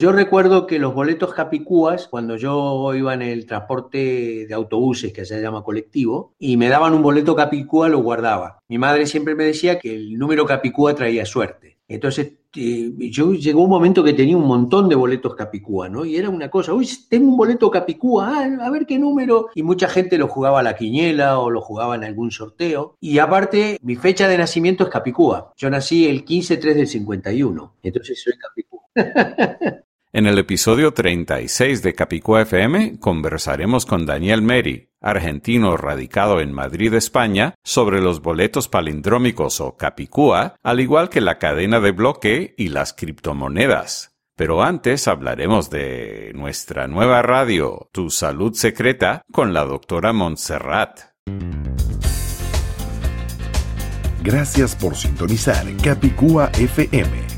Yo recuerdo que los boletos capicúas, cuando yo iba en el transporte de autobuses, que se llama colectivo, y me daban un boleto capicúa, lo guardaba. Mi madre siempre me decía que el número capicúa traía suerte. Entonces, eh, yo llegó un momento que tenía un montón de boletos Capicúa, ¿no? Y era una cosa, uy, tengo un boleto Capicúa, ah, a ver qué número. Y mucha gente lo jugaba a la quiniela o lo jugaba en algún sorteo. Y aparte, mi fecha de nacimiento es Capicúa. Yo nací el 15-3 del 51. Entonces soy Capicúa. En el episodio 36 de Capicúa FM conversaremos con Daniel Meri, argentino radicado en Madrid, España, sobre los boletos palindrómicos o Capicúa, al igual que la cadena de bloque y las criptomonedas. Pero antes hablaremos de nuestra nueva radio, Tu Salud Secreta, con la doctora Montserrat. Gracias por sintonizar Capicúa FM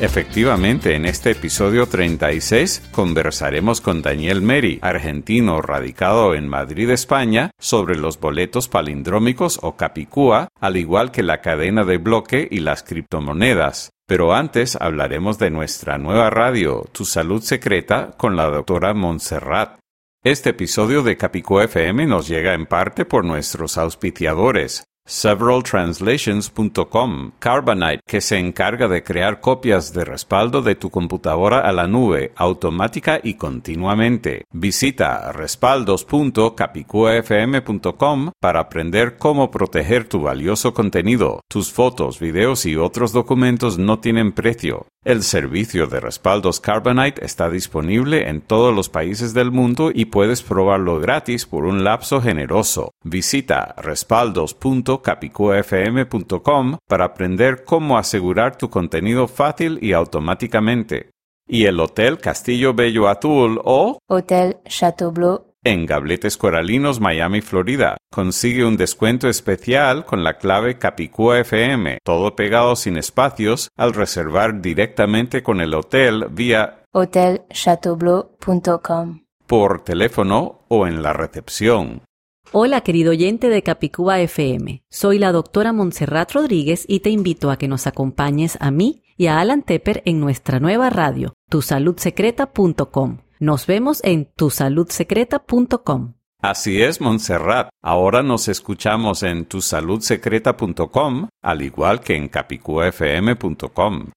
Efectivamente, en este episodio 36 conversaremos con Daniel Meri, argentino radicado en Madrid, España, sobre los boletos palindrómicos o capicúa, al igual que la cadena de bloque y las criptomonedas. Pero antes hablaremos de nuestra nueva radio, Tu Salud Secreta, con la doctora Montserrat. Este episodio de Capicúa FM nos llega en parte por nuestros auspiciadores, severaltranslations.com, Carbonite, que se encarga de crear copias de respaldo de tu computadora a la nube, automática y continuamente. Visita respaldos.capicuafm.com para aprender cómo proteger tu valioso contenido. Tus fotos, videos y otros documentos no tienen precio. El servicio de respaldos Carbonite está disponible en todos los países del mundo y puedes probarlo gratis por un lapso generoso. Visita respaldos.capicuafm.com para aprender cómo asegurar tu contenido fácil y automáticamente. Y el Hotel Castillo Bello Azul o Hotel Chateau Bleu en Gabletes Coralinos, Miami, Florida. Consigue un descuento especial con la clave Capicúa FM, todo pegado sin espacios, al reservar directamente con el hotel vía hotelchateaubleu.com por teléfono o en la recepción. Hola, querido oyente de Capicúa FM. Soy la doctora Montserrat Rodríguez y te invito a que nos acompañes a mí y a Alan Tepper en nuestra nueva radio, tusaludsecreta.com nos vemos en tusaludsecreta.com. Así es, Montserrat. Ahora nos escuchamos en tusaludsecreta.com, al igual que en capicuafm.com.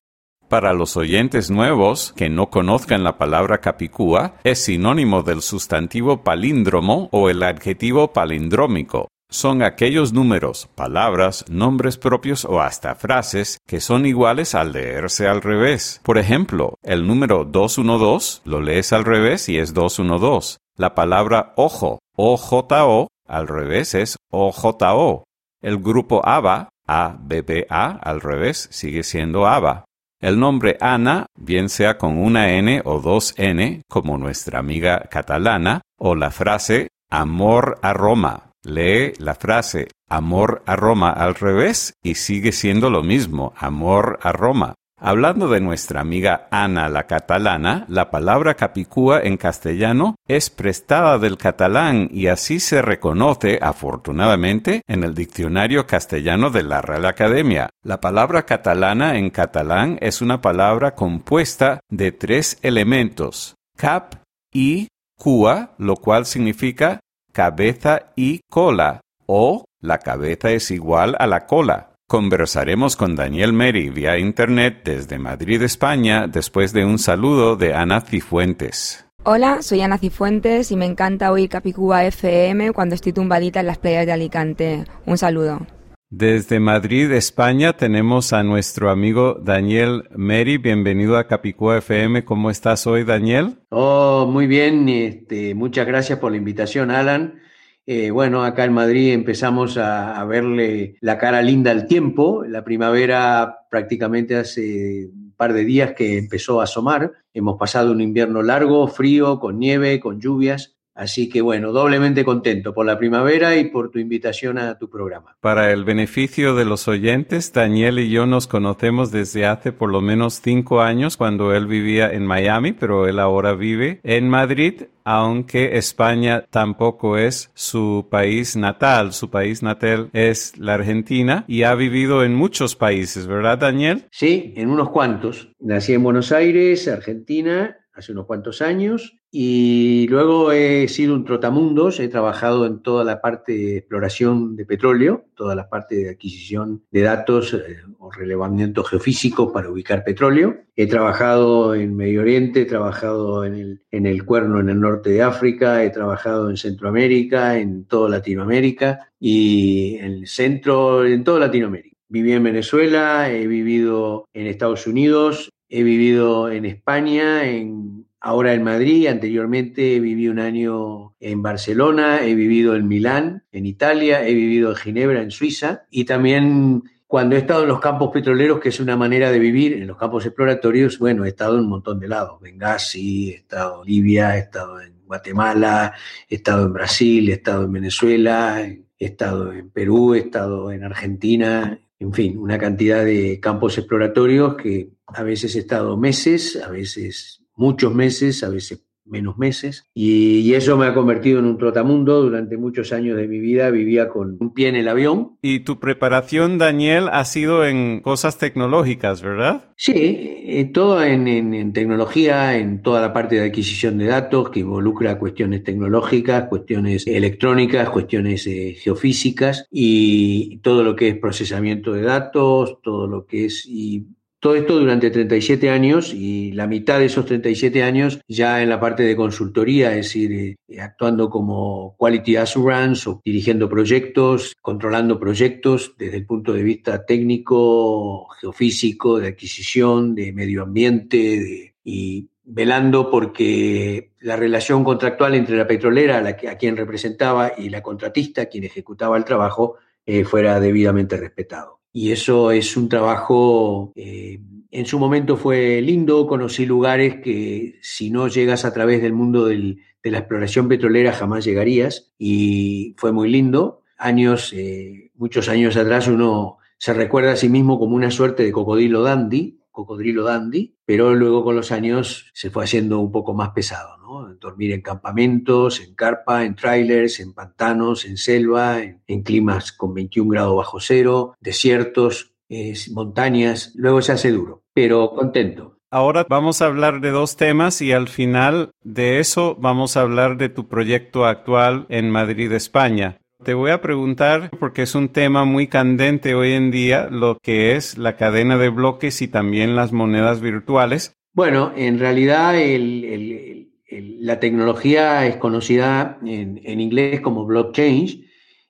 Para los oyentes nuevos que no conozcan la palabra capicúa, es sinónimo del sustantivo palíndromo o el adjetivo palindrómico son aquellos números, palabras, nombres propios o hasta frases que son iguales al leerse al revés. Por ejemplo, el número 212 lo lees al revés y es 212. La palabra ojo, O-J-O, al revés es O-J-O. El grupo ABA, A-B-B-A, al revés sigue siendo ABA. El nombre Ana, bien sea con una N o dos N, como nuestra amiga catalana, o la frase amor a Roma, lee la frase amor a Roma al revés y sigue siendo lo mismo, amor a Roma. Hablando de nuestra amiga Ana la catalana, la palabra capicúa en castellano es prestada del catalán y así se reconoce, afortunadamente, en el diccionario castellano de la Real Academia. La palabra catalana en catalán es una palabra compuesta de tres elementos, cap y cua, lo cual significa cabeza y cola, o la cabeza es igual a la cola. Conversaremos con Daniel Meri vía Internet desde Madrid, España, después de un saludo de Ana Cifuentes. Hola, soy Ana Cifuentes y me encanta oír Capicúa FM cuando estoy tumbadita en las playas de Alicante. Un saludo. Desde Madrid, España, tenemos a nuestro amigo Daniel Meri. Bienvenido a Capicúa FM. ¿Cómo estás hoy, Daniel? Oh, muy bien. Este, muchas gracias por la invitación, Alan. Eh, bueno, acá en Madrid empezamos a, a, verle la cara linda al tiempo. La primavera prácticamente hace un par de días que empezó a asomar. Hemos pasado un invierno largo, frío, con nieve, con lluvias. Así que bueno, doblemente contento por la primavera y por tu invitación a tu programa. Para el beneficio de los oyentes, Daniel y yo nos conocemos desde hace por lo menos cinco años cuando él vivía en Miami, pero él ahora vive en Madrid, aunque España tampoco es su país natal. Su país natal es la Argentina y ha vivido en muchos países, ¿verdad, Daniel? Sí, en unos cuantos. Nací en Buenos Aires, Argentina, hace unos cuantos años y luego he sido un trotamundos, he trabajado en toda la parte de exploración de petróleo, toda la parte de adquisición de datos eh, o relevamiento geofísico para ubicar petróleo. He trabajado en Medio Oriente, he trabajado en el, en el Cuerno, en el norte de África, he trabajado en Centroamérica, en toda Latinoamérica y en el centro, en toda Latinoamérica. Viví en Venezuela, he vivido en Estados Unidos, he vivido en España, en ahora en Madrid, anteriormente viví un año en Barcelona, he vivido en Milán, en Italia, he vivido en Ginebra, en Suiza, y también cuando he estado en los campos petroleros, que es una manera de vivir, en los campos exploratorios, bueno, he estado en un montón de lados, Benghazi, he estado en Libia, he estado en Guatemala, he estado en Brasil, he estado en Venezuela, he estado en Perú, he estado en Argentina, en fin, una cantidad de campos exploratorios que a veces he estado meses, a veces muchos meses, a veces menos meses, y, y, eso me ha convertido en un trotamundo. Durante muchos años de mi vida vivía con un pie en el avión. Y tu preparación, Daniel, ha sido en cosas tecnológicas, ¿verdad? Sí, eh, todo en, en, en, tecnología, en toda la parte de adquisición de datos que involucra cuestiones tecnológicas, cuestiones electrónicas, cuestiones eh, geofísicas y todo lo que es procesamiento de datos, todo lo que es... Y, todo esto durante 37 años y la mitad de esos 37 años ya en la parte de consultoría, es decir, eh, actuando como Quality Assurance o dirigiendo proyectos, controlando proyectos desde el punto de vista técnico, geofísico, de adquisición, de medio ambiente y velando porque la relación contractual entre la petrolera, la que, a quien representaba, y la contratista, quien ejecutaba el trabajo, eh, fuera debidamente respetado y eso es un trabajo, eh, en su momento fue lindo, conocí lugares que si no llegas a través del mundo de la exploración petrolera jamás llegarías y fue muy lindo. Años, eh, muchos años atrás uno se recuerda a sí mismo como una suerte de cocodrilo dandy, cocodrilo dandy, pero luego con los años se fue haciendo un poco más pesado, ¿no? Dormir en campamentos, en carpa, en trailers, en pantanos, en selva, en, en climas con 21 grados bajo cero, desiertos, eh, montañas, luego se hace duro, pero contento. Ahora vamos a hablar de dos temas y al final de eso vamos a hablar de tu proyecto actual en Madrid, España. Te voy a preguntar, porque es un tema muy candente hoy en día, lo que es la cadena de bloques y también las monedas virtuales. Bueno, en realidad el, el, el, la tecnología es conocida en, inglés como blockchain,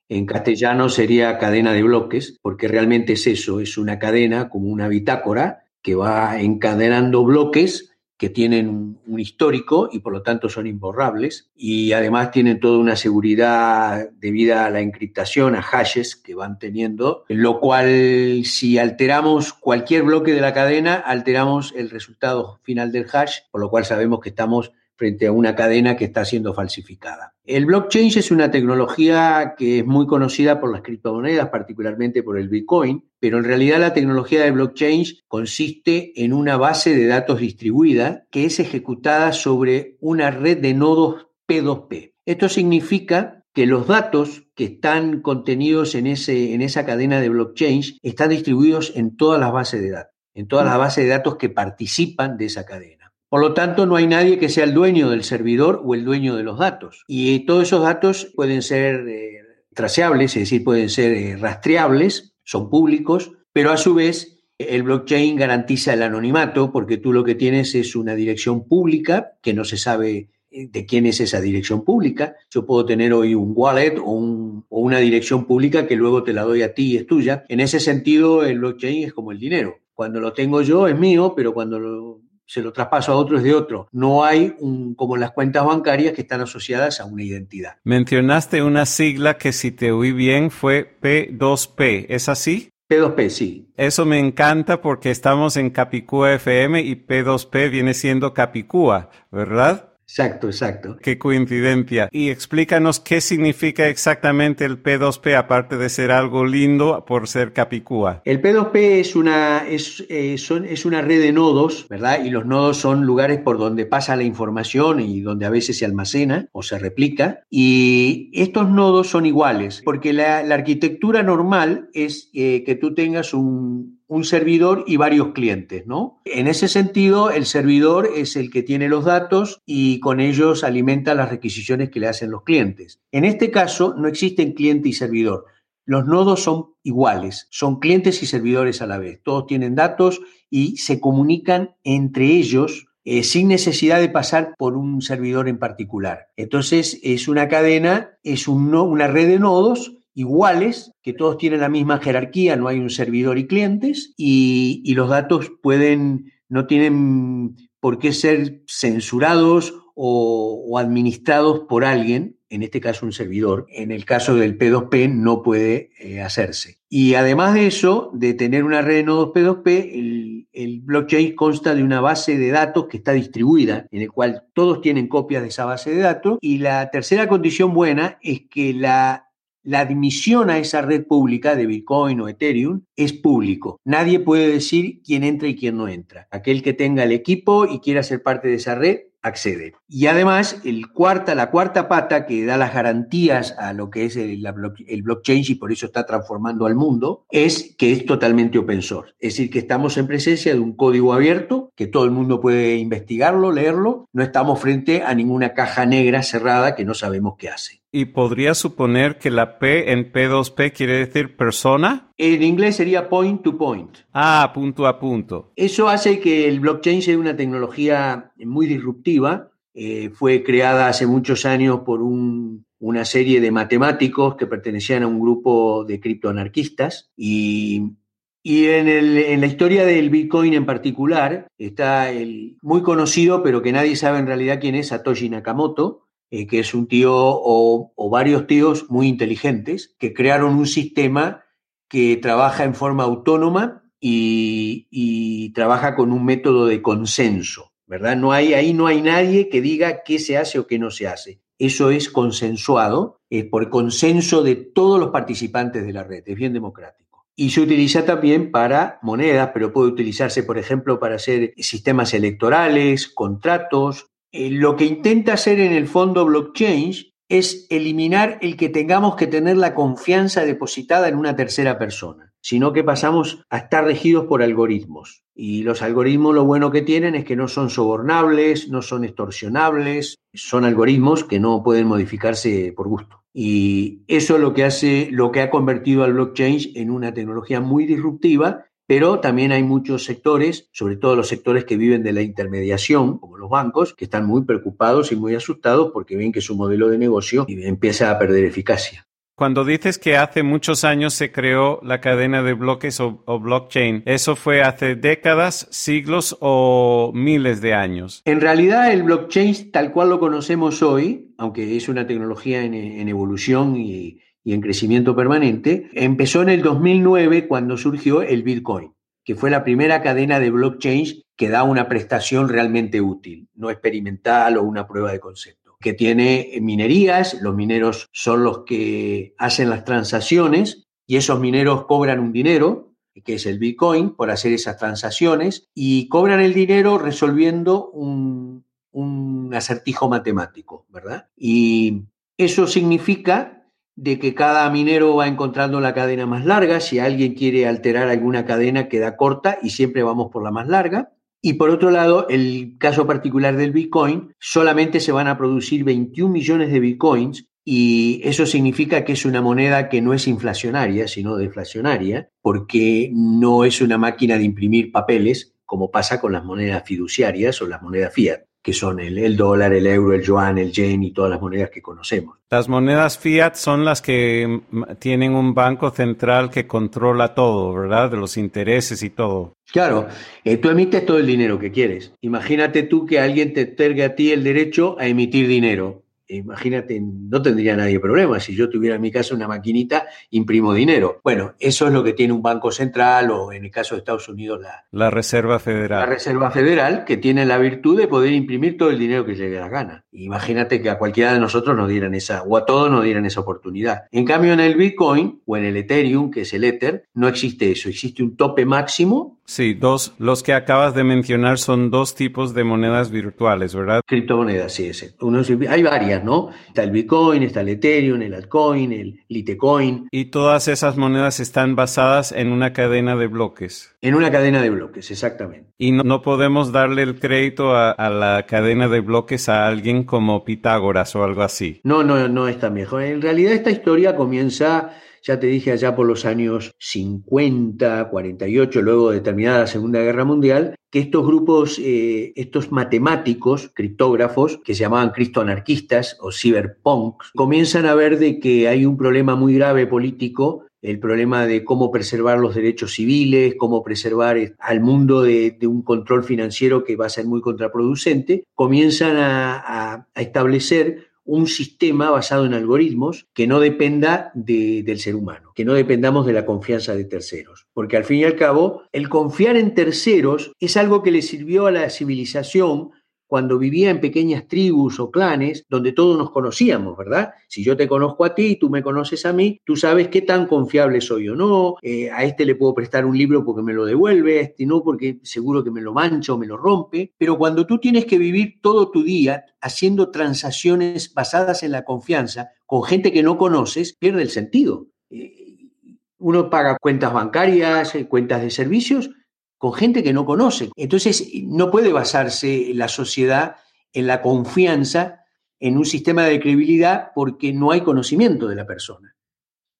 en castellano sería cadena de bloques, porque realmente es eso, es una cadena como una bitácora que va encadenando bloques que tienen un, un, histórico y por lo tanto son imborrables. Y además tienen toda una seguridad debida a la encriptación, a hashes que van teniendo, lo cual si alteramos cualquier bloque de la cadena, alteramos el resultado final del hash, por lo cual sabemos que estamos frente a una cadena que está siendo falsificada. El blockchain es una tecnología que es muy conocida por las criptomonedas, particularmente por el Bitcoin, pero en realidad la tecnología de blockchain consiste en una base de datos distribuida que es ejecutada sobre una red de nodos P2P. Esto significa que los datos que están contenidos en, ese, en esa cadena de blockchain están distribuidos en todas las bases de datos, en todas las bases de datos que participan de esa cadena. Por lo tanto, no hay nadie que sea el dueño del servidor o el dueño de los datos. Y todos esos datos pueden ser eh, es decir, pueden ser eh, rastreables, son públicos, pero a su vez el blockchain garantiza el anonimato porque tú lo que tienes es una dirección pública que no se sabe de quién es esa dirección pública. Yo puedo tener hoy un wallet o, o, una dirección pública que luego te la doy a ti y es tuya. En ese sentido, el blockchain es como el dinero. Cuando lo tengo yo es mío, pero cuando lo, se lo traspaso a otro es de otro. No hay un, como las cuentas bancarias que están asociadas a una identidad. Mencionaste una sigla que si te oí bien fue P2P, ¿es así? P2P, sí. Eso me encanta porque estamos en Capicúa FM y P2P viene siendo Capicúa, ¿verdad? Exacto, exacto. Qué coincidencia. Y explícanos qué significa exactamente el P2P, aparte de ser algo lindo por ser Capicúa. El P2P es una, es, eh, son, es una red de nodos, ¿verdad? Y los nodos son lugares por donde pasa la información y donde a veces se almacena o se replica. Y estos nodos son iguales, porque la, la arquitectura normal es eh, que tú tengas un, un servidor y varios clientes, ¿no? En ese sentido, el servidor es el que tiene los datos y con ellos alimenta las requisiciones que le hacen los clientes. En este caso, no existen cliente y servidor. Los nodos son iguales, son clientes y servidores a la vez. Todos tienen datos y se comunican entre ellos eh, sin necesidad de pasar por un servidor en particular. Entonces, es una cadena, es un una red de nodos iguales, que todos tienen la misma jerarquía, no hay un servidor y clientes, y, y los datos pueden, no tienen por qué ser censurados o, o, administrados por alguien, en este caso un servidor. En el caso del P2P no puede eh, hacerse. Y además de eso, de tener una red de nodos P2P, el, el, blockchain consta de una base de datos que está distribuida, en el cual todos tienen copias de esa base de datos. Y la tercera condición buena es que la la admisión a esa red pública de Bitcoin o Ethereum es público. Nadie puede decir quién entra y quién no entra. Aquel que tenga el equipo y quiera ser parte de esa red accede. Y además, el cuarta, la cuarta pata que da las garantías a lo que es el, blockchain y por eso está transformando al mundo, es que es totalmente open source. Es decir, que estamos en presencia de un código abierto, que todo el mundo puede investigarlo, leerlo. No estamos frente a ninguna caja negra cerrada que no sabemos qué hace. ¿Y podría suponer que la P en P2P quiere decir persona? En inglés sería point to point. Ah, punto a punto. Eso hace que el blockchain sea una tecnología muy disruptiva. Eh, fue creada hace muchos años por un, una serie de matemáticos que pertenecían a un grupo de criptoanarquistas y y en, el, en, la historia del Bitcoin en particular está el muy conocido, pero que nadie sabe en realidad quién es, Satoshi Nakamoto, eh, que es un tío o, varios tíos muy inteligentes que crearon un sistema que trabaja en forma autónoma y, trabaja con un método de consenso, ¿verdad? No hay, ahí no hay nadie que diga qué se hace o qué no se hace. Eso es consensuado por consenso de todos los participantes de la red, es bien democrático. Y se utiliza también para monedas, pero puede utilizarse, por ejemplo, para hacer sistemas electorales, contratos. Eh, lo que intenta hacer en el fondo blockchain es eliminar el que tengamos que tener la confianza depositada en una tercera persona, sino que pasamos a estar regidos por algoritmos. Y los algoritmos lo bueno que tienen es que no son sobornables, no son extorsionables, son algoritmos que no pueden modificarse por gusto. Y eso es lo que hace, lo que ha convertido al blockchain en una tecnología muy disruptiva, pero también hay muchos sectores, sobre todo los sectores que viven de la intermediación, como los bancos, que están muy preocupados y muy asustados porque ven que su modelo de negocio empieza a perder eficacia. Cuando dices que hace muchos años se creó la cadena de bloques o, o, blockchain, ¿eso fue hace décadas, siglos o miles de años? En realidad el blockchain tal cual lo conocemos hoy, aunque es una tecnología en, en evolución y, y en crecimiento permanente, empezó en el 2009 cuando surgió el Bitcoin, que fue la primera cadena de blockchain que da una prestación realmente útil, no experimental o una prueba de concepto que tiene minerías, los mineros son los que hacen las transacciones y esos mineros cobran un dinero, que es el Bitcoin, por hacer esas transacciones y cobran el dinero resolviendo un, un acertijo matemático, ¿verdad? Y eso significa de que cada minero va encontrando la cadena más larga, si alguien quiere alterar alguna cadena queda corta y siempre vamos por la más larga. Y por otro lado, el caso particular del Bitcoin, solamente se van a producir 21 millones de Bitcoins y eso significa que es una moneda que no es inflacionaria, sino deflacionaria, porque no es una máquina de imprimir papeles como pasa con las monedas fiduciarias o las monedas fiat que son el, el, dólar, el euro, el yuan, el yen y todas las monedas que conocemos. Las monedas fiat son las que tienen un banco central que controla todo, ¿verdad? De los intereses y todo. Claro, eh, tú emites todo el dinero que quieres. Imagínate tú que alguien te tergue a ti el derecho a emitir dinero imagínate, no tendría nadie problema. Si yo tuviera en mi casa una maquinita, imprimo dinero. Bueno, eso es lo que tiene un banco central o en el caso de Estados Unidos la, la Reserva Federal. La Reserva Federal, que tiene la virtud de poder imprimir todo el dinero que llegue a la gana. Imagínate que a cualquiera de nosotros nos dieran esa, o a todos nos dieran esa oportunidad. En cambio, en el Bitcoin o en el Ethereum, que es el Ether, no existe eso. Existe un tope máximo Sí, dos, los que acabas de mencionar son dos tipos de monedas virtuales, ¿verdad? Criptomonedas, sí. Uno, hay varias, ¿no? Está el Bitcoin, está el Ethereum, el Altcoin, el Litecoin. Y todas esas monedas están basadas en una cadena de bloques. En una cadena de bloques, exactamente. Y no, no podemos darle el crédito a, a, la cadena de bloques a alguien como Pitágoras o algo así. No, no, no es tan viejo. En realidad esta historia comienza ya te dije allá por los años 50, 48, luego de terminada la Segunda Guerra Mundial, que estos grupos, eh, estos matemáticos, criptógrafos, que se llamaban criptoanarquistas o cyberpunks, comienzan a ver de que hay un problema muy grave político el problema de cómo preservar los derechos civiles, cómo preservar eh, al mundo de, un control financiero que va a ser muy contraproducente, comienzan a establecer un sistema basado en algoritmos que no dependa de, del ser humano, que no dependamos de la confianza de terceros. Porque al fin y al cabo, el confiar en terceros es algo que le sirvió a la civilización cuando vivía en pequeñas tribus o clanes donde todos nos conocíamos, ¿verdad? Si yo te conozco a ti y tú me conoces a mí, tú sabes qué tan confiable soy o no, eh, a este le puedo prestar un libro porque me lo devuelve, a este no porque seguro que me lo mancha o me lo rompe, pero cuando tú tienes que vivir todo tu día haciendo transacciones basadas en la confianza con gente que no conoces, pierde el sentido. Eh, uno paga cuentas bancarias, eh, cuentas de servicios, con gente que no conoce. Entonces, no puede basarse la sociedad en la confianza en un sistema de credibilidad porque no hay conocimiento de la persona.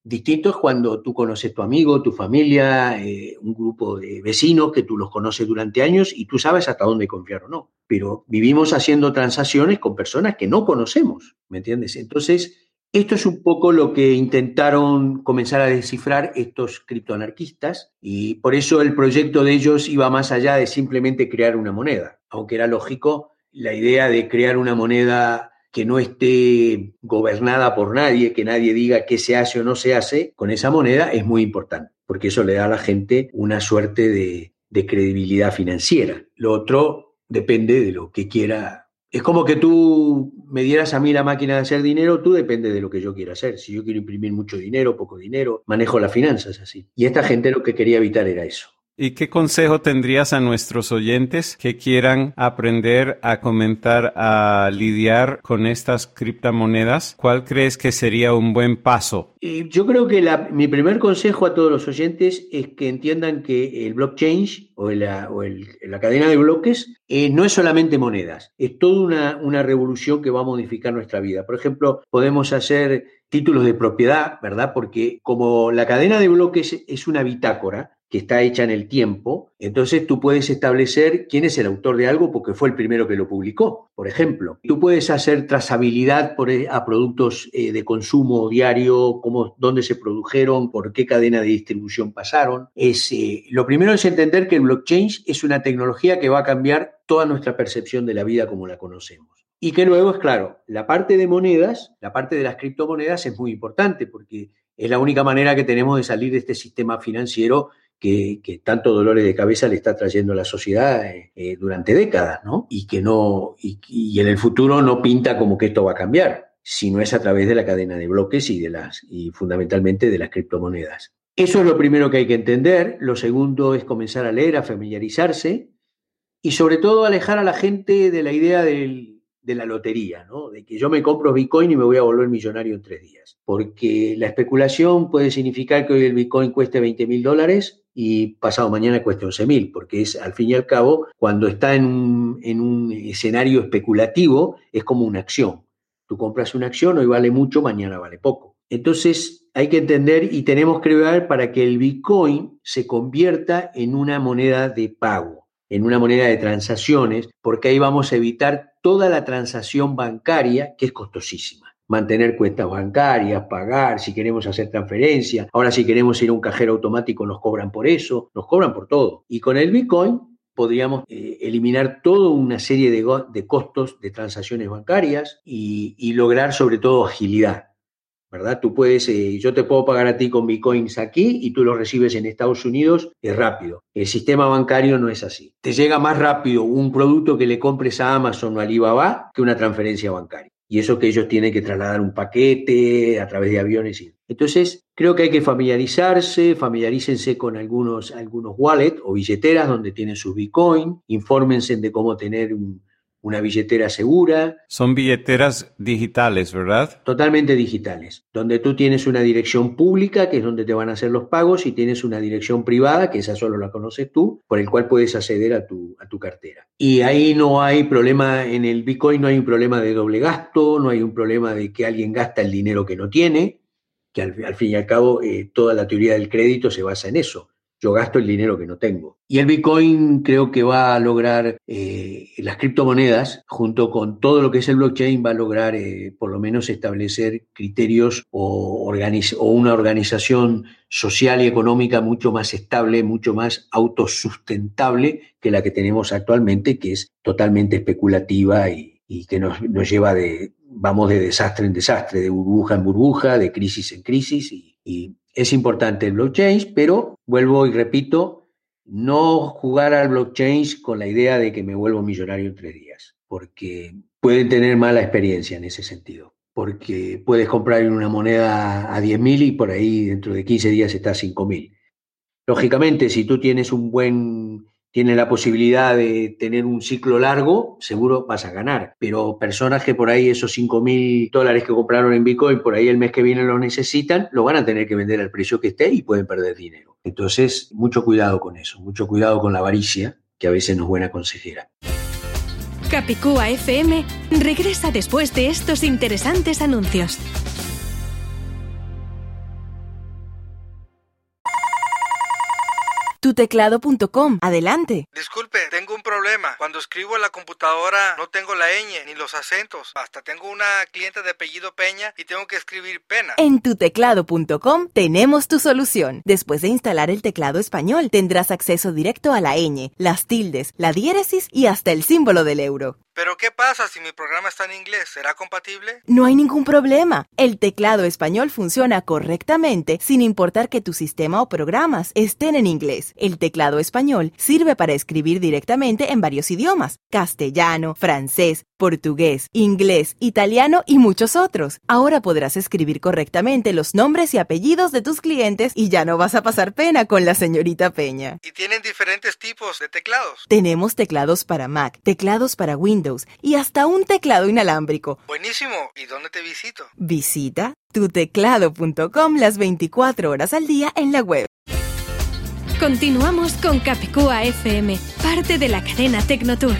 Distinto es cuando tú conoces tu amigo, tu familia, eh, un grupo de vecinos que tú los conoces durante años y tú sabes hasta dónde confiar o no. Pero vivimos haciendo transacciones con personas que no conocemos, ¿me entiendes? Entonces, esto es un poco lo que intentaron comenzar a descifrar estos criptoanarquistas y por eso el proyecto de ellos iba más allá de simplemente crear una moneda, aunque era lógico la idea de crear una moneda que no esté gobernada por nadie, que nadie diga qué se hace o no se hace con esa moneda es muy importante, porque eso le da a la gente una suerte de, de credibilidad financiera. Lo otro depende de lo que quiera es como que tú me dieras a mí la máquina de hacer dinero, tú depende de lo que yo quiera hacer. Si yo quiero imprimir mucho dinero, poco dinero, manejo las finanzas así. Y esta gente lo que quería evitar era eso. ¿Y qué consejo tendrías a nuestros oyentes que quieran aprender a comentar, a lidiar con estas criptomonedas? ¿Cuál crees que sería un buen paso? Eh, yo creo que la, mi primer consejo a todos los oyentes es que entiendan que el blockchain o la, cadena de bloques eh, no es solamente monedas, es toda una, una revolución que va a modificar nuestra vida. Por ejemplo, podemos hacer títulos de propiedad, ¿verdad? Porque como la cadena de bloques es una bitácora, que está hecha en el tiempo, entonces tú puedes establecer quién es el autor de algo porque fue el primero que lo publicó, por ejemplo. Tú puedes hacer trazabilidad eh, a productos eh, de consumo diario, cómo, dónde se produjeron, por qué cadena de distribución pasaron. Es, eh, lo primero es entender que el blockchain es una tecnología que va a cambiar toda nuestra percepción de la vida como la conocemos. Y que luego es claro, la parte de monedas, la parte de las criptomonedas es muy importante porque es la única manera que tenemos de salir de este sistema financiero que, que, tanto dolores de cabeza le está trayendo a la sociedad eh, eh, durante décadas, ¿no? Y que no, y, y, en el futuro no pinta como que esto va a cambiar, sino es a través de la cadena de bloques y de las, y fundamentalmente de las criptomonedas. Eso es lo primero que hay que entender. Lo segundo es comenzar a leer, a familiarizarse y sobre todo alejar a la gente de la idea del, de la lotería, ¿no? De que yo me compro Bitcoin y me voy a volver millonario en tres días. Porque la especulación puede significar que hoy el Bitcoin cueste 20 mil dólares y pasado mañana cueste 11 mil, porque es al fin y al cabo, cuando está en un, en un escenario especulativo, es como una acción. Tú compras una acción, hoy vale mucho, mañana vale poco. Entonces hay que entender y tenemos que ver para que el Bitcoin se convierta en una moneda de pago, en una moneda de transacciones, porque ahí vamos a evitar toda la transacción bancaria, que es costosísima. Mantener cuentas bancarias, pagar, si queremos hacer transferencias. Ahora si queremos ir a un cajero automático nos cobran por eso, nos cobran por todo. Y con el Bitcoin podríamos eh, eliminar toda una serie de, costos de transacciones bancarias y lograr sobre todo agilidad. ¿verdad? Tú puedes, eh, yo te puedo pagar a ti con bitcoins aquí y tú los recibes en Estados Unidos, es rápido. El sistema bancario no es así. Te llega más rápido un producto que le compres a Amazon o Alibaba que una transferencia bancaria. Y eso que ellos tienen que trasladar un paquete a través de aviones. Entonces, creo que hay que familiarizarse, familiarícense con algunos, algunos wallets o billeteras donde tienen sus bitcoin, infórmense de cómo tener un, una billetera segura. Son billeteras digitales, ¿verdad? Totalmente digitales, donde tú tienes una dirección pública, que es donde te van a hacer los pagos, y tienes una dirección privada, que esa solo la conoces tú, por el cual puedes acceder a tu, a tu cartera. Y ahí no hay problema, en el Bitcoin no hay un problema de doble gasto, no hay un problema de que alguien gasta el dinero que no tiene, que al, fin y al cabo eh, toda la teoría del crédito se basa en eso yo gasto el dinero que no tengo. Y el Bitcoin creo que va a lograr, eh, las criptomonedas, junto con todo lo que es el blockchain, va a lograr eh, por lo menos establecer criterios o, una organización social y económica mucho más estable, mucho más autosustentable que la que tenemos actualmente, que es totalmente especulativa y, que nos, lleva de, vamos de desastre en desastre, de burbuja en burbuja, de crisis en crisis y es importante el blockchain, pero vuelvo y repito, no jugar al blockchain con la idea de que me vuelvo millonario en tres días, porque pueden tener mala experiencia en ese sentido, porque puedes comprar una moneda a 10.000 y por ahí dentro de 15 días está a 5.000. Lógicamente, si tú tienes un buen tiene la posibilidad de tener un ciclo largo, seguro vas a ganar. Pero personas que por ahí esos 5 mil dólares que compraron en Bitcoin, por ahí el mes que viene lo necesitan, lo van a tener que vender al precio que esté y pueden perder dinero. Entonces, mucho cuidado con eso, mucho cuidado con la avaricia, que a veces no es buena consejera. Capicúa FM regresa después de estos interesantes anuncios. tuteclado.com. Adelante. Disculpe, tengo un problema. Cuando escribo en la computadora no tengo la ñ ni los acentos. Hasta tengo una cliente de apellido Peña y tengo que escribir pena. En tuteclado.com tenemos tu solución. Después de instalar el teclado español, tendrás acceso directo a la ñ, las tildes, la diéresis y hasta el símbolo del euro. Pero ¿qué pasa si mi programa está en inglés? ¿Será compatible? No hay ningún problema. El teclado español funciona correctamente sin importar que tu sistema o programas estén en inglés. El teclado español sirve para escribir directamente en varios idiomas, castellano, francés, portugués, inglés, italiano y muchos otros. Ahora podrás escribir correctamente los nombres y apellidos de tus clientes y ya no vas a pasar pena con la señorita Peña. ¿Y tienen diferentes tipos de teclados? Tenemos teclados para Mac, teclados para Windows y hasta un teclado inalámbrico. Buenísimo. ¿Y dónde te visito? Visita tuteclado.com las 24 horas al día en la web. Continuamos con Capicúa FM, parte de la cadena Tecnotour.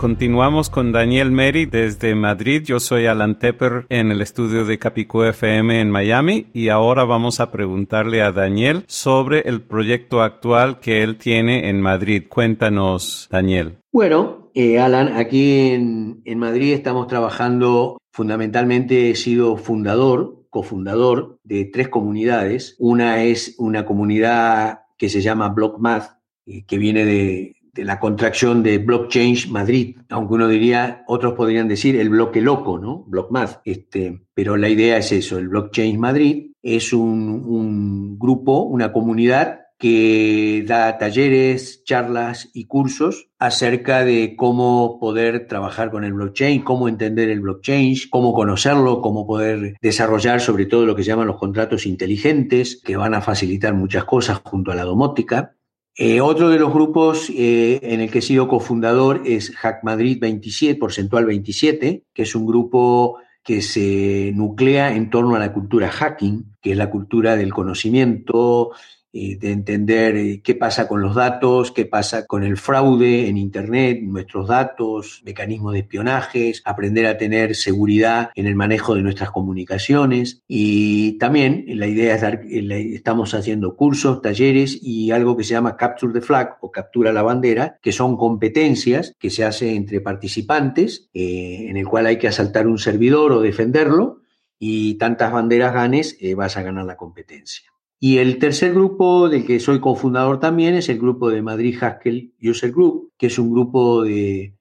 Continuamos con Daniel Meri desde Madrid. Yo soy Alan Tepper en el estudio de Capicú FM en Miami y ahora vamos a preguntarle a Daniel sobre el proyecto actual que él tiene en Madrid. Cuéntanos, Daniel. Bueno, eh, Alan, aquí en, en Madrid estamos trabajando, fundamentalmente he sido fundador, cofundador de tres comunidades. Una es una comunidad que se llama BlockMath, eh, que viene de, de la contracción de Blockchain Madrid, aunque uno diría, otros podrían decir el bloque loco, ¿no? BlockMath. Este, pero la idea es eso, el Blockchain Madrid es un, un grupo, una comunidad que da talleres, charlas y cursos acerca de cómo poder trabajar con el blockchain, cómo entender el blockchain, cómo conocerlo, cómo poder desarrollar sobre todo lo que se llaman los contratos inteligentes, que van a facilitar muchas cosas junto a la domótica. Eh, otro de los grupos eh, en el que he sido cofundador es Hack Madrid 27, Porcentual 27, que es un grupo que se nuclea en torno a la cultura hacking, que es la cultura del conocimiento de entender eh, qué pasa con los datos, qué pasa con el fraude en Internet, nuestros datos, mecanismos de espionaje, aprender a tener seguridad en el manejo de nuestras comunicaciones. Y también la idea es dar, estamos haciendo cursos, talleres y algo que se llama Capture the Flag o Captura la Bandera, que son competencias que se hacen entre participantes, en el cual hay que asaltar un servidor o defenderlo y tantas banderas ganes, eh, vas a ganar la competencia. Y el tercer grupo del que soy cofundador también es el grupo de Madrid Haskell User Group, que es un grupo de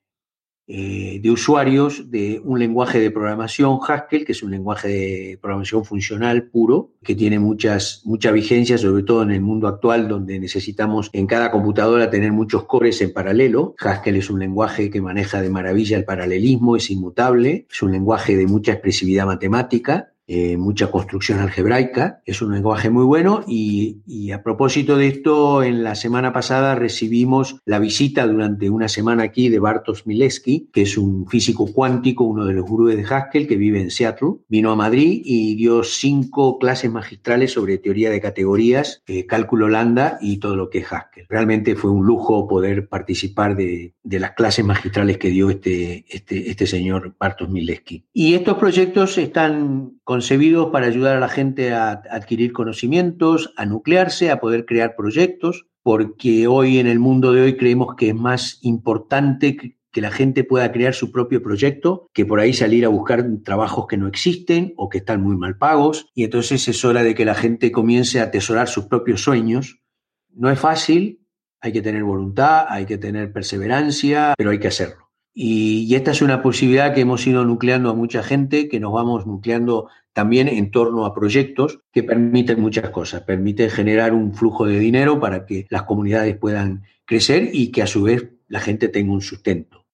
eh, de usuarios de un lenguaje de programación Haskell, que es un lenguaje de programación funcional puro, que tiene muchas, mucha vigencia, sobre todo en el mundo actual, donde necesitamos en cada computadora tener muchos cores en paralelo. Haskell es un lenguaje que maneja de maravilla el paralelismo, es inmutable, es un lenguaje de mucha expresividad matemática eh, mucha construcción algebraica. Es un lenguaje muy bueno y, a propósito de esto, en la semana pasada recibimos la visita durante una semana aquí de Bartosz Milewski, que es un físico cuántico, uno de los gurúes de Haskell, que vive en Seattle. Vino a Madrid y dio cinco clases magistrales sobre teoría de categorías, eh, cálculo lambda y todo lo que es Haskell. Realmente fue un lujo poder participar de, las clases magistrales que dio este, este, este señor Bartosz Milewski. Y estos proyectos están concebidos para ayudar a la gente a adquirir conocimientos, a nuclearse, a poder crear proyectos, porque hoy en el mundo de hoy creemos que es más importante que la gente pueda crear su propio proyecto, que por ahí salir a buscar trabajos que no existen o que están muy mal pagos. Y entonces es hora de que la gente comience a atesorar sus propios sueños. No es fácil, hay que tener voluntad, hay que tener perseverancia, pero hay que hacerlo. Y, esta es una posibilidad que hemos ido nucleando a mucha gente, que nos vamos nucleando también en torno a proyectos que permiten muchas cosas. Permiten generar un flujo de dinero para que las comunidades puedan crecer y que a su vez la gente tenga un sustento.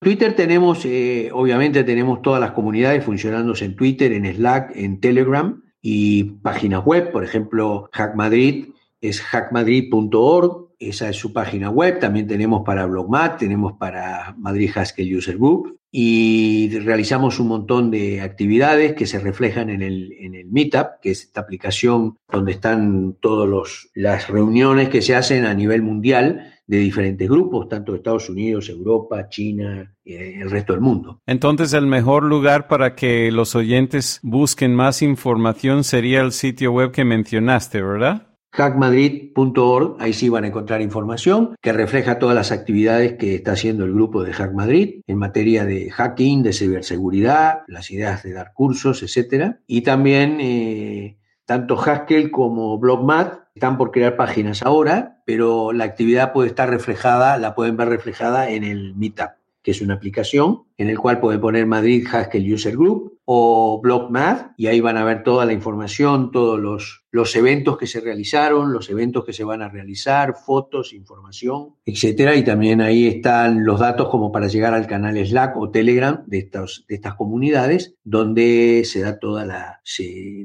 Twitter tenemos, eh, obviamente tenemos todas las comunidades funcionándose en Twitter, en Slack, en Telegram y páginas web, por ejemplo, Hack Madrid es hackmadrid.org esa es su página web. También tenemos para BlogMat, tenemos para Madrid Haskell User Group y realizamos un montón de actividades que se reflejan en el, en el Meetup, que es esta aplicación donde están todas las reuniones que se hacen a nivel mundial de diferentes grupos, tanto de Estados Unidos, Europa, China, y el resto del mundo. Entonces, el mejor lugar para que los oyentes busquen más información sería el sitio web que mencionaste, ¿verdad? hackmadrid.org, ahí sí van a encontrar información que refleja todas las actividades que está haciendo el grupo de Hack Madrid en materia de hacking, de ciberseguridad, las ideas de dar cursos, etcétera. Y también eh, tanto Haskell como BlogMat están por crear páginas ahora, pero la actividad puede estar reflejada, la pueden ver reflejada en el Meetup, que es una aplicación en el cual pueden poner Madrid Haskell User Group o BlogMath y ahí van a ver toda la información, todos los los eventos que se realizaron, los eventos que se van a realizar, fotos, información, etcétera. Y también ahí están los datos como para llegar al canal Slack o Telegram de, estos, de estas comunidades, donde se da toda la,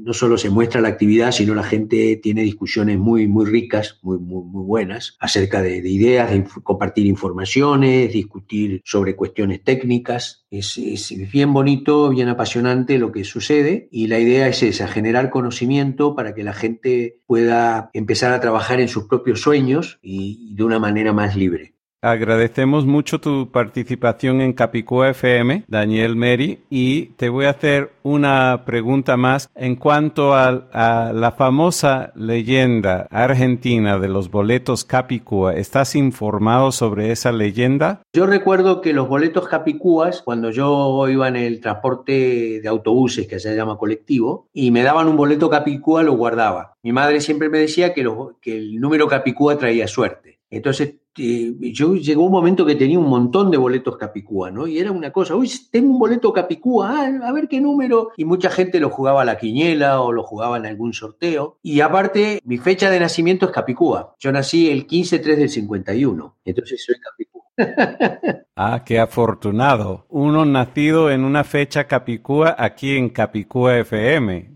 no solo se muestra la actividad, sino la gente tiene discusiones muy, muy ricas, muy, muy, muy buenas, acerca de, ideas, de compartir informaciones, discutir sobre cuestiones técnicas. Es, es bien bonito, bien apasionante lo que sucede y la idea es esa, generar conocimiento para que la gente pueda empezar a trabajar en sus propios sueños y, de una manera más libre. Agradecemos mucho tu participación en Capicúa FM, Daniel Meri, y te voy a hacer una pregunta más en cuanto a, la famosa leyenda argentina de los boletos Capicúa. ¿Estás informado sobre esa leyenda? Yo recuerdo que los boletos Capicúas, cuando yo iba en el transporte de autobuses, que se llama colectivo, y me daban un boleto Capicúa, lo guardaba. Mi madre siempre me decía que, que el número Capicúa traía suerte. Entonces, eh, yo llegó un momento que tenía un montón de boletos Capicúa, ¿no? Y era una cosa, uy, tengo un boleto Capicúa, ah, a ver qué número. Y mucha gente lo jugaba a la quiniela o lo jugaba en algún sorteo. Y aparte, mi fecha de nacimiento es Capicúa. Yo nací el 15-3 del 51. Entonces soy Capicúa. ah, qué afortunado. Uno nacido en una fecha Capicúa aquí en Capicúa FM.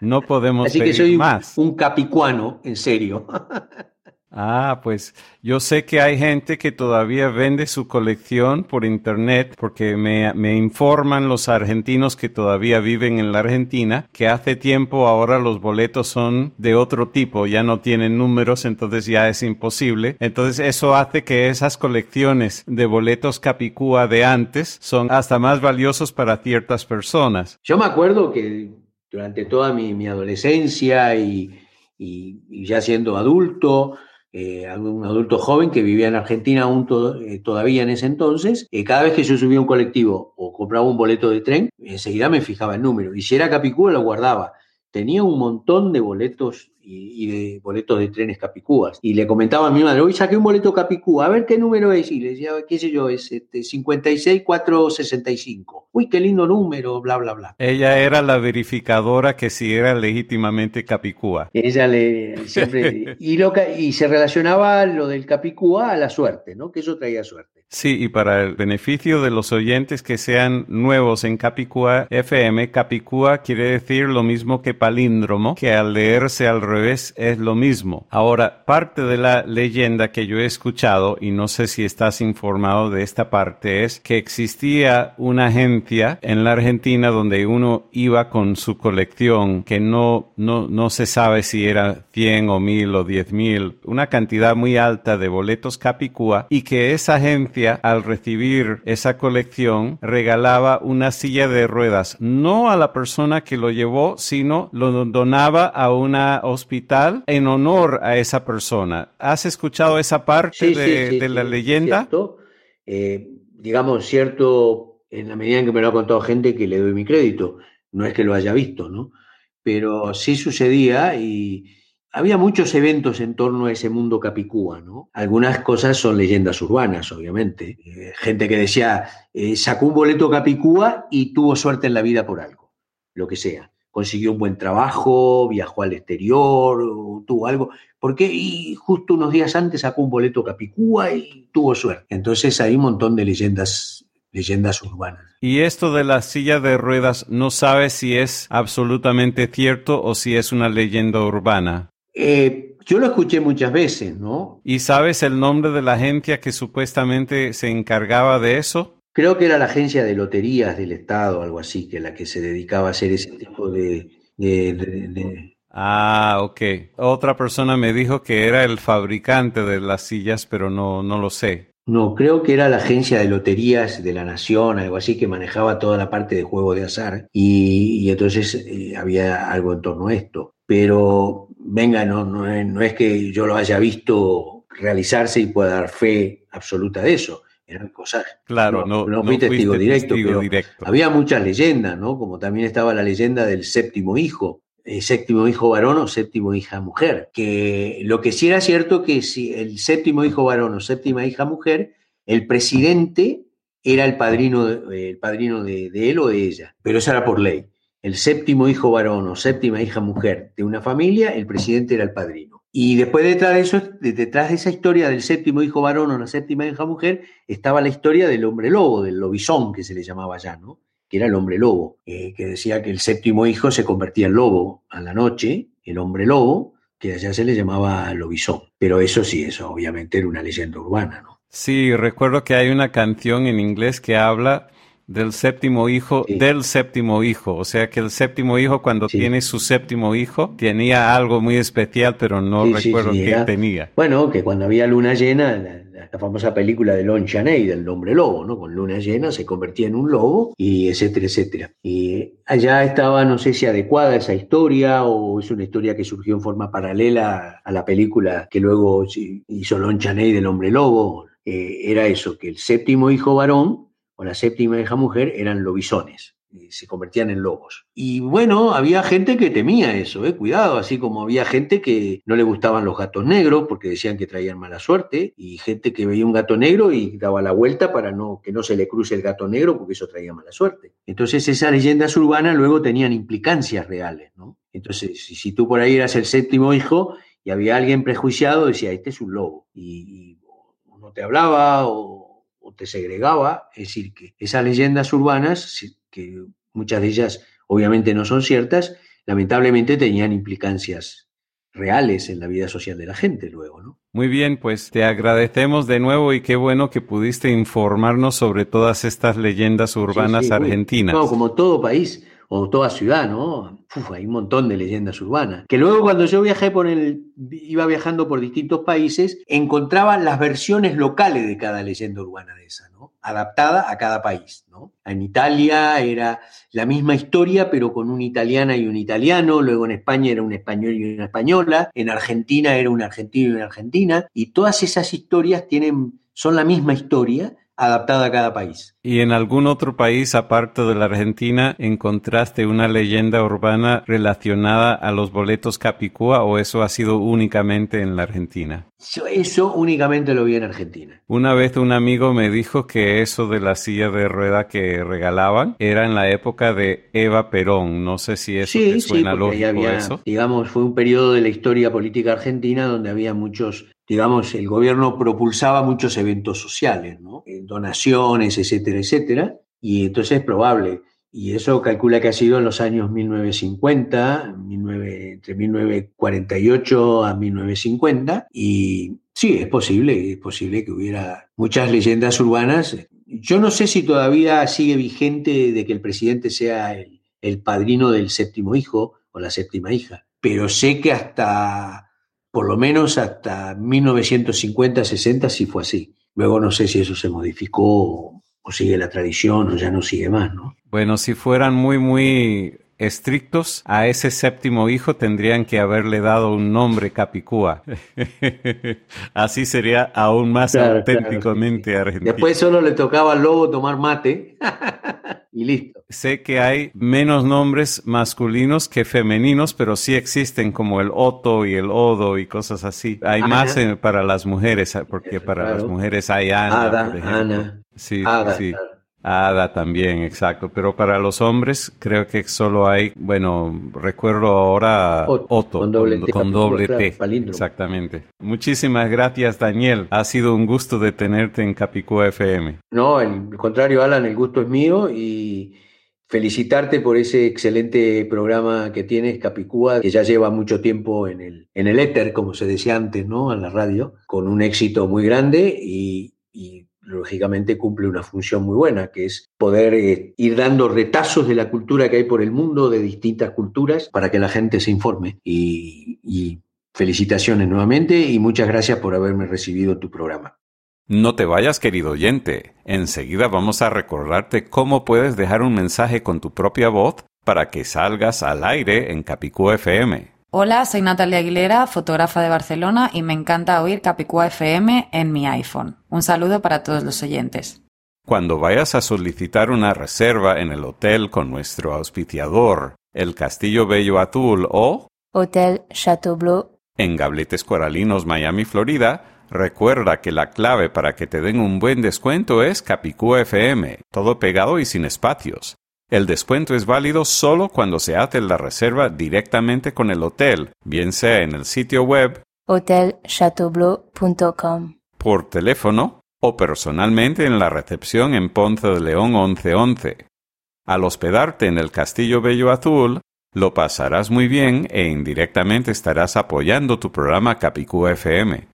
No podemos Así que soy más. un capicuano, en serio. Ah, pues yo sé que hay gente que todavía vende su colección por internet porque me, informan los argentinos que todavía viven en la Argentina que hace tiempo ahora los boletos son de otro tipo, ya no tienen números, entonces ya es imposible. Entonces eso hace que esas colecciones de boletos Capicúa de antes son hasta más valiosos para ciertas personas. Yo me acuerdo que durante toda mi, adolescencia y ya siendo adulto, eh, un adulto joven que vivía en Argentina aún eh, todavía en ese entonces, eh, cada vez que yo subía un colectivo o compraba un boleto de tren, enseguida me fijaba el número. Y si era Capicúa, lo guardaba. Tenía un montón de boletos y, y, de boletos de trenes capicúas. Y le comentaba a mi madre, hoy saqué un boleto capicúa, a ver qué número es. Y le decía, qué sé yo, es este, 56465. Uy, qué lindo número, bla, bla, bla. Ella era la verificadora que si era legítimamente capicúa. Ella le siempre... y, lo, y se relacionaba lo del capicúa a la suerte, ¿no? Que eso traía suerte. Sí, y para el beneficio de los oyentes que sean nuevos en Capicúa FM, Capicúa quiere decir lo mismo que palíndromo, que al leerse al es lo mismo. Ahora, parte de la leyenda que yo he escuchado, y no sé si estás informado de esta parte, es que existía una agencia en la Argentina donde uno iba con su colección, que no, no, no se sabe si era 100 o 1000 o 10 mil, una cantidad muy alta de boletos Capicúa, y que esa agencia al recibir esa colección regalaba una silla de ruedas, no a la persona que lo llevó, sino lo donaba a un hospital en honor a esa persona. ¿Has escuchado esa parte sí, de, sí, sí, de, la leyenda? Cierto. Eh, digamos, cierto, en la medida en que me lo ha contado gente que le doy mi crédito, no es que lo haya visto, ¿no? Pero sí sucedía y había muchos eventos en torno a ese mundo capicúa, ¿no? Algunas cosas son leyendas urbanas, obviamente. Eh, gente que decía, eh, sacó un boleto capicúa y tuvo suerte en la vida por algo, lo que sea. Consiguió un buen trabajo, viajó al exterior, tuvo algo. ¿Por qué? Y justo unos días antes sacó un boleto capicúa y tuvo suerte. Entonces hay un montón de leyendas leyendas urbanas. Y esto de la silla de ruedas, ¿no sabes si es absolutamente cierto o si es una leyenda urbana? Eh, yo lo escuché muchas veces, ¿no? ¿Y sabes el nombre de la agencia que supuestamente se encargaba de eso? Creo que era la agencia de loterías del Estado, algo así, que la que se dedicaba a hacer ese tipo de... de, de, de... Ah, ok. Otra persona me dijo que era el fabricante de las sillas, pero no, no lo sé. No, creo que era la agencia de loterías de la Nación, algo así, que manejaba toda la parte de juego de azar y, y entonces eh, había algo en torno a esto. Pero venga, no, no es que yo lo haya visto realizarse y pueda dar fe absoluta de eso. Eran cosas. Claro, no, no, no fui testigo directo, testigo pero directo. había muchas leyendas, ¿no? Como también estaba la leyenda del séptimo hijo, eh, séptimo hijo varón o séptimo hija mujer. Que lo que sí era cierto que si el séptimo hijo varón o séptima hija mujer, el presidente era el padrino, de, el padrino de, de él o de ella, pero eso era por ley el séptimo hijo varón o séptima hija mujer de una familia, el presidente era el padrino. Y después detrás de eso, detrás de esa historia del séptimo hijo varón o la séptima hija mujer, estaba la historia del hombre lobo, del lobizón que se le llamaba allá, ¿no? Que era el hombre lobo, eh, que decía que el séptimo hijo se convertía en lobo a la noche, el hombre lobo, que allá se le llamaba lobizón. Pero eso sí, eso obviamente era una leyenda urbana, ¿no? Sí, recuerdo que hay una canción en inglés que habla del séptimo hijo Sí. del séptimo hijo. O sea que el séptimo hijo, cuando Sí. tiene su séptimo hijo, tenía algo muy especial, pero no Sí, recuerdo qué era- tenía. Bueno, que cuando había luna llena, la, famosa película de Lon Chaney, del hombre lobo, ¿no? Con luna llena se convertía en un lobo y etcétera, etcétera. Y allá estaba, no sé si adecuada esa historia o es una historia que surgió en forma paralela a la película que luego hizo Lon Chaney del hombre lobo. Eh, era eso, que el séptimo hijo varón o la séptima hija mujer eran lobisones, y se convertían en lobos. Y bueno, había gente que temía eso, eh, cuidado, así como había gente que no le gustaban los gatos negros porque decían que traían mala suerte, y gente que veía un gato negro y daba la vuelta para no, que no se le cruce el gato negro porque eso traía mala suerte. Entonces esas leyendas urbanas luego tenían implicancias reales, ¿no? Entonces, si, tú por ahí eras el séptimo hijo y había alguien prejuiciado, decía, este es un lobo, y, y no te hablaba o o te segregaba, es decir, que esas leyendas urbanas, que muchas de ellas obviamente no son ciertas, lamentablemente tenían implicancias reales en la vida social de la gente luego, ¿no? Muy bien, pues te agradecemos de nuevo y qué bueno que pudiste informarnos sobre todas estas leyendas urbanas argentinas. No, como todo país o toda ciudad, ¿no? hay un montón de leyendas urbanas. Que luego cuando yo viajé por el, iba viajando por distintos países, encontraba las versiones locales de cada leyenda urbana de esa, ¿no? Adaptada a cada país, ¿no? En Italia era la misma historia, pero con una italiana y un italiano, luego en España era un español y una española, en Argentina era un argentino y una argentina, y todas esas historias tienen, son la misma historia, adaptada a cada país. ¿Y en algún otro país, aparte de la Argentina, encontraste una leyenda urbana relacionada a los boletos Capicúa o eso ha sido únicamente en la Argentina? Eso únicamente lo vi en Argentina. Una vez un amigo me dijo que eso de la silla de rueda que regalaban era en la época de Eva Perón. No sé si eso te suena sí, lógico había, eso. Digamos, fue un periodo de la historia política argentina donde había muchos digamos, el gobierno propulsaba muchos eventos sociales, ¿no? Donaciones, etcétera, etcétera, y entonces es probable. Y eso calcula que ha sido en los años 1950, entre 1948 a 1950, y sí, es posible, es posible que hubiera muchas leyendas urbanas. Yo no sé si todavía sigue vigente de que el presidente sea el padrino del séptimo hijo o la séptima hija, pero sé que hasta por lo menos hasta 1950-60 sí fue así. Luego no sé si eso se modificó o sigue la tradición o ya no sigue más, ¿no? Bueno, si fueran muy, muy estrictos, a ese séptimo hijo tendrían que haberle dado un nombre Capicúa. Así sería aún más auténticamente argentino. Después solo le tocaba al lobo tomar mate y listo. Sé que hay menos nombres masculinos que femeninos, pero sí existen como el Otto y el Odo y cosas así. Hay más para las mujeres, porque para las mujeres hay Ana, por ejemplo. Ana. Sí, sí. Ada también, exacto. Pero para los hombres creo que solo hay, bueno, recuerdo ahora Otto, con doble T. Con doble T exactamente. Muchísimas gracias, Daniel. Ha sido un gusto de tenerte en Capicúa FM. No, al contrario, Alan, el gusto es mío y felicitarte por ese excelente programa que tienes, Capicúa, que ya lleva mucho tiempo en el, en el éter, como se decía antes, ¿no? En la radio, con un éxito muy grande y lógicamente cumple una función muy buena, que es poder eh, ir dando retazos de la cultura que hay por el mundo, de distintas culturas, para que la gente se informe. Y, felicitaciones nuevamente y muchas gracias por haberme recibido en tu programa. No te vayas, querido oyente. Enseguida vamos a recordarte cómo puedes dejar un mensaje con tu propia voz para que salgas al aire en Capicú FM. Hola, soy Natalia Aguilera, fotógrafa de Barcelona y me encanta oír Capicúa FM en mi iPhone. Un saludo para todos los oyentes. Cuando vayas a solicitar una reserva en el hotel con nuestro auspiciador, el Castillo Bello Azul o Hotel Chateau Bleu en Gabletes Coralinos, Miami, Florida, recuerda que la clave para que te den un buen descuento es Capicúa FM, todo pegado y sin espacios. El descuento es válido solo cuando se hace la reserva directamente con el hotel, bien sea en el sitio web hotelchateaubleu.com, por teléfono o personalmente en la recepción en Ponce de León 1111. Al hospedarte en el Castillo Bello Azul, lo pasarás muy bien e indirectamente estarás apoyando tu programa Capicú FM.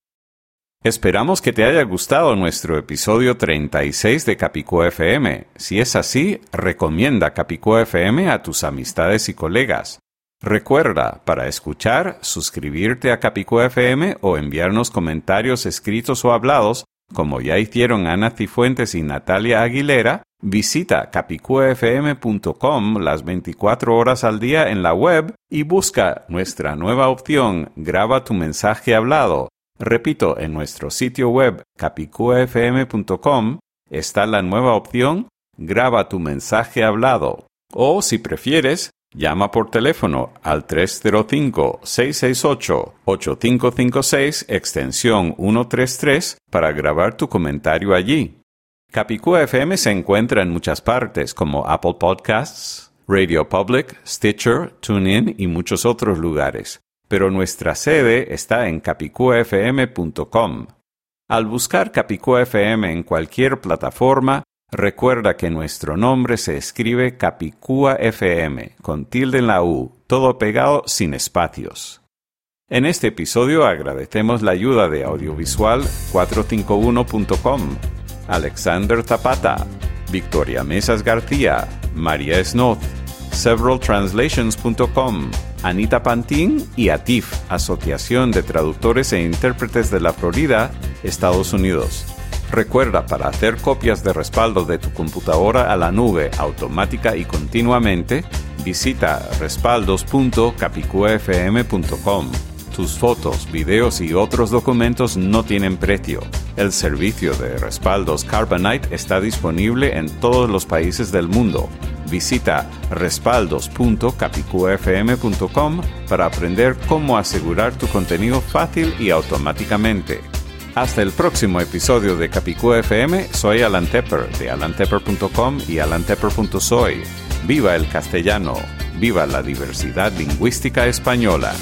Esperamos que te haya gustado nuestro episodio 36 de Capicú FM. Si es así, recomienda Capicú FM a tus amistades y colegas. Recuerda, para escuchar, suscribirte a Capicú FM o enviarnos comentarios escritos o hablados, como ya hicieron Ana Cifuentes y Natalia Aguilera, visita capicufm.com las 24 horas al día en la web y busca nuestra nueva opción Graba tu mensaje hablado Repito, en nuestro sitio web capicufm.com está la nueva opción Graba tu mensaje hablado. O si prefieres, llama por teléfono al 305-668-8556 extensión 133 para grabar tu comentario allí. Capicúa FM se encuentra en muchas partes como Apple Podcasts, Radio Public, Stitcher, TuneIn y muchos otros lugares pero nuestra sede está en capicufm.com. Al buscar Capicúa FM en cualquier plataforma, recuerda que nuestro nombre se escribe Capicúa FM, con tilde en la U, todo pegado sin espacios. En este episodio agradecemos la ayuda de Audiovisual 451.com, Alexander Zapata, Victoria Mesas García, María Snoth, severaltranslations.com, Anita Pantin y ATIF, Asociación de Traductores e Intérpretes de la Florida, Estados Unidos. Recuerda, para hacer copias de respaldo de tu computadora a la nube automática y continuamente, visita respaldos.capicufm.com. Tus fotos, videos y otros documentos no tienen precio. El servicio de respaldos Carbonite está disponible en todos los países del mundo. Visita respaldos.capicufm.com para aprender cómo asegurar tu contenido fácil y automáticamente. Hasta el próximo episodio de Capicú FM, soy Alan Tepper de alantepper.com y alantepper.soy. Viva el castellano, viva la diversidad lingüística española.